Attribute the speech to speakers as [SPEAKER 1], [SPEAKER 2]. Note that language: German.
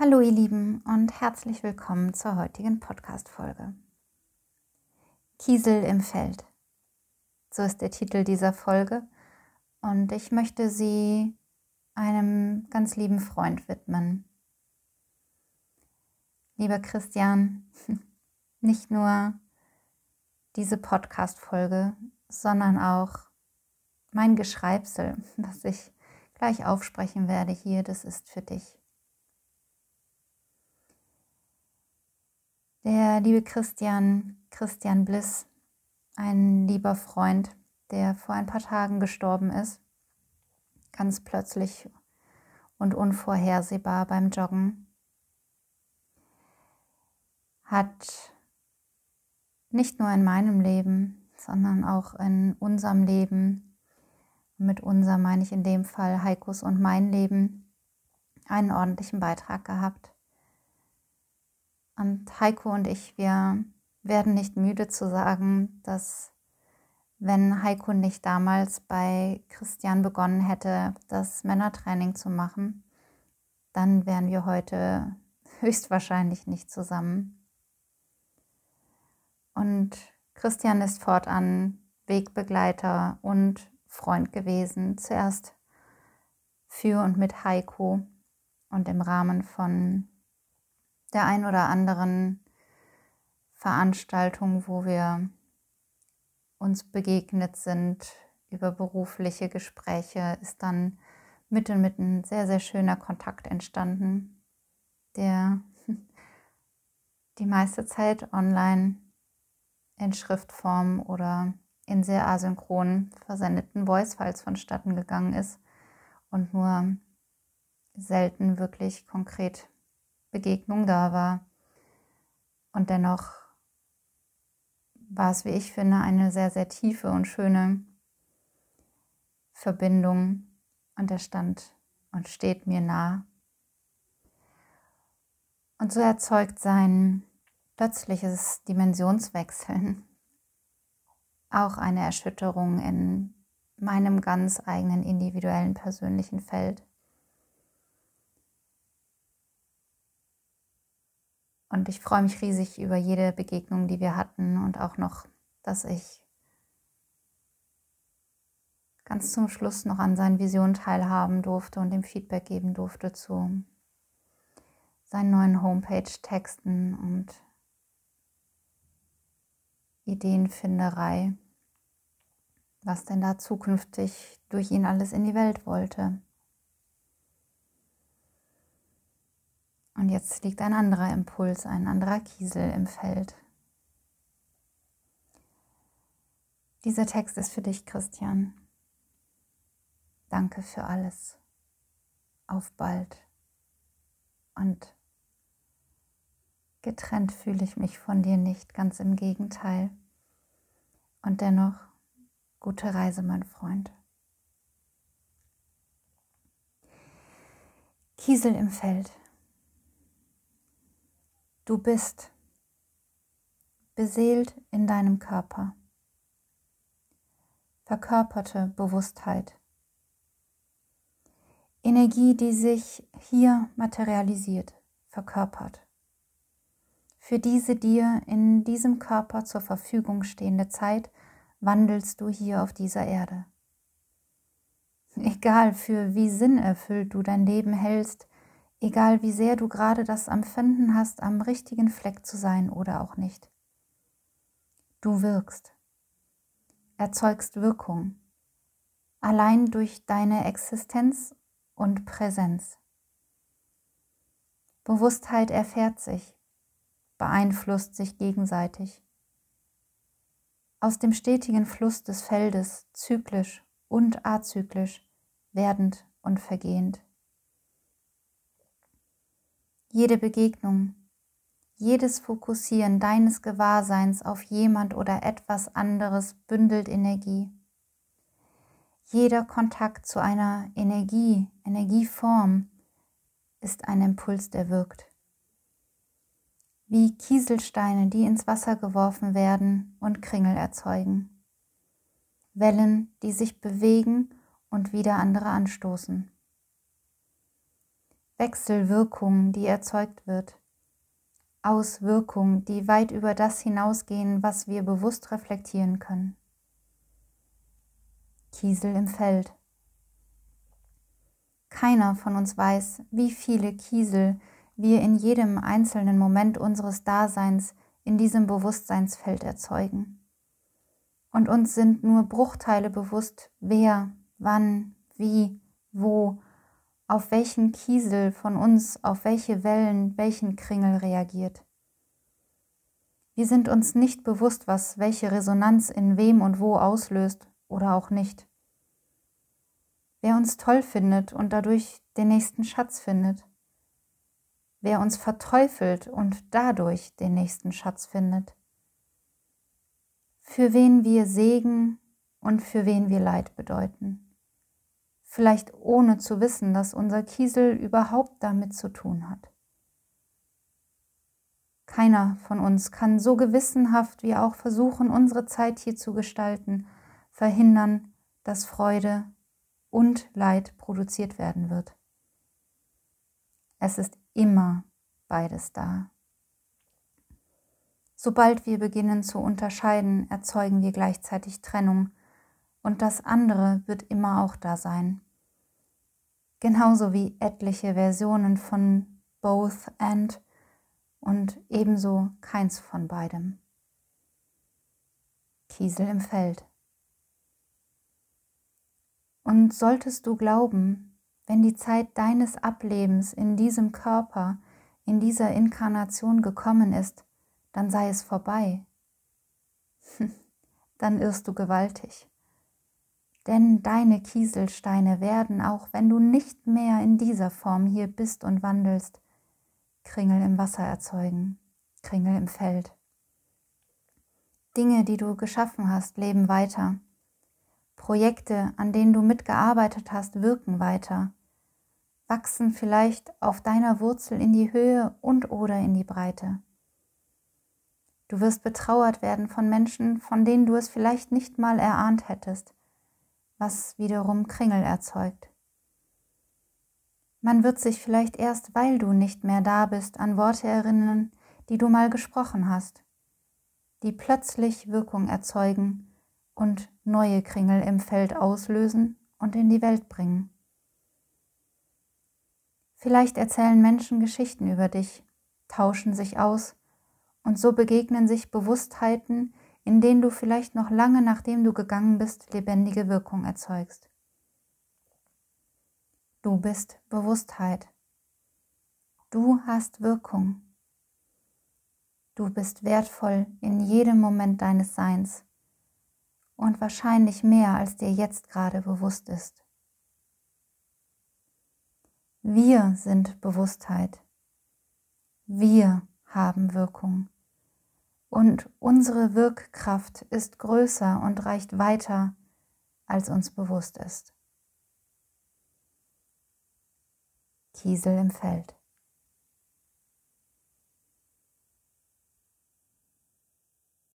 [SPEAKER 1] Hallo ihr Lieben und herzlich willkommen zur heutigen Podcast-Folge. Kiesel im Feld. So ist der Titel dieser Folge und ich möchte sie einem ganz lieben Freund widmen. Lieber Christian, nicht nur diese Podcast-Folge, sondern auch mein Geschreibsel, das ich gleich aufsprechen werde hier, das ist für dich. Der liebe Christian, Christian Bliss, ein lieber Freund, der vor ein paar Tagen gestorben ist, ganz plötzlich und unvorhersehbar beim Joggen, hat nicht nur in meinem Leben, sondern auch in unserem Leben, mit unser meine ich in dem Fall Heikos und mein Leben, einen ordentlichen Beitrag gehabt. Und Heiko und ich, wir werden nicht müde zu sagen, dass wenn Heiko nicht damals bei Christian begonnen hätte, das Männertraining zu machen, dann wären wir heute höchstwahrscheinlich nicht zusammen. Und Christian ist fortan Wegbegleiter und Freund gewesen, zuerst für und mit Heiko und im Rahmen von der ein oder anderen Veranstaltung, wo wir uns begegnet sind über berufliche Gespräche, ist dann mit und mit ein sehr, sehr schöner Kontakt entstanden, der die meiste Zeit online in Schriftform oder in sehr asynchron versendeten Voice-Files vonstatten gegangen ist und nur selten wirklich konkret Begegnung da war. Und dennoch war es, wie ich finde, eine sehr, sehr tiefe und schöne Verbindung. Und er stand und steht mir nah. Und so erzeugt sein plötzliches Dimensionswechseln auch eine Erschütterung in meinem ganz eigenen individuellen persönlichen Feld. Und ich freue mich riesig über jede Begegnung, die wir hatten und auch noch, dass ich ganz zum Schluss noch an seinen Visionen teilhaben durfte und dem Feedback geben durfte zu seinen neuen Homepage-Texten und Ideenfinderei, was denn da zukünftig durch ihn alles in die Welt wollte. Und jetzt liegt ein anderer Impuls, ein anderer Kiesel im Feld. Dieser Text ist für dich, Christian. Danke für alles. Auf bald. Und getrennt fühle ich mich von dir nicht, ganz im Gegenteil. Und dennoch, gute Reise, mein Freund. Kiesel im Feld. Du bist beseelt in deinem Körper. Verkörperte Bewusstheit. Energie, die sich hier materialisiert, verkörpert. Für diese dir in diesem Körper zur Verfügung stehende Zeit wandelst du hier auf dieser Erde. Egal für wie sinnerfüllt du dein Leben hältst, egal wie sehr du gerade das Empfinden hast, am richtigen Fleck zu sein oder auch nicht. Du wirkst, erzeugst Wirkung, allein durch deine Existenz und Präsenz. Bewusstheit erfährt sich, beeinflusst sich gegenseitig. Aus dem stetigen Fluss des Feldes, zyklisch und azyklisch, werdend und vergehend jede Begegnung, jedes Fokussieren deines Gewahrseins auf jemand oder etwas anderes bündelt Energie. Jeder Kontakt zu einer Energie, Energieform ist ein Impuls, der wirkt. Wie Kieselsteine, die ins Wasser geworfen werden und Kringel erzeugen. Wellen, die sich bewegen und wieder andere anstoßen. Wechselwirkung, die erzeugt wird. Auswirkungen, die weit über das hinausgehen, was wir bewusst reflektieren können. Kiesel im Feld. Keiner von uns weiß, wie viele Kiesel wir in jedem einzelnen Moment unseres Daseins in diesem Bewusstseinsfeld erzeugen. Und uns sind nur Bruchteile bewusst, wer, wann, wie, wo, auf welchen Kiesel von uns, auf welche Wellen, welchen Kringel reagiert. Wir sind uns nicht bewusst, was welche Resonanz in wem und wo auslöst oder auch nicht. Wer uns toll findet und dadurch den nächsten Schatz findet. Wer uns verteufelt und dadurch den nächsten Schatz findet. Für wen wir Segen und für wen wir Leid bedeuten. Vielleicht ohne zu wissen, dass unser Kiesel überhaupt damit zu tun hat. Keiner von uns kann so gewissenhaft wie auch versuchen, unsere Zeit hier zu gestalten, verhindern, dass Freude und Leid produziert werden wird. Es ist immer beides da. Sobald wir beginnen zu unterscheiden, erzeugen wir gleichzeitig Trennung und das andere wird immer auch da sein. Genauso wie etliche Versionen von both and und ebenso keins von beidem. Kiesel im Feld. Und solltest du glauben, wenn die Zeit deines Ablebens in diesem Körper, in dieser Inkarnation gekommen ist, dann sei es vorbei. dann irrst du gewaltig. Denn deine Kieselsteine werden, auch wenn du nicht mehr in dieser Form hier bist und wandelst, Kringel im Wasser erzeugen, Kringel im Feld. Dinge, die du geschaffen hast, leben weiter. Projekte, an denen du mitgearbeitet hast, wirken weiter, wachsen vielleicht auf deiner Wurzel in die Höhe und oder in die Breite. Du wirst betrauert werden von Menschen, von denen du es vielleicht nicht mal erahnt hättest, was wiederum Kringel erzeugt. Man wird sich vielleicht erst, weil du nicht mehr da bist, an Worte erinnern, die du mal gesprochen hast, die plötzlich Wirkung erzeugen und neue Kringel im Feld auslösen und in die Welt bringen. Vielleicht erzählen Menschen Geschichten über dich, tauschen sich aus und so begegnen sich Bewusstheiten, in denen du vielleicht noch lange nachdem du gegangen bist lebendige Wirkung erzeugst. Du bist Bewusstheit. Du hast Wirkung. Du bist wertvoll in jedem Moment deines Seins und wahrscheinlich mehr, als dir jetzt gerade bewusst ist. Wir sind Bewusstheit. Wir haben Wirkung. Und unsere Wirkkraft ist größer und reicht weiter, als uns bewusst ist. Kiesel im Feld.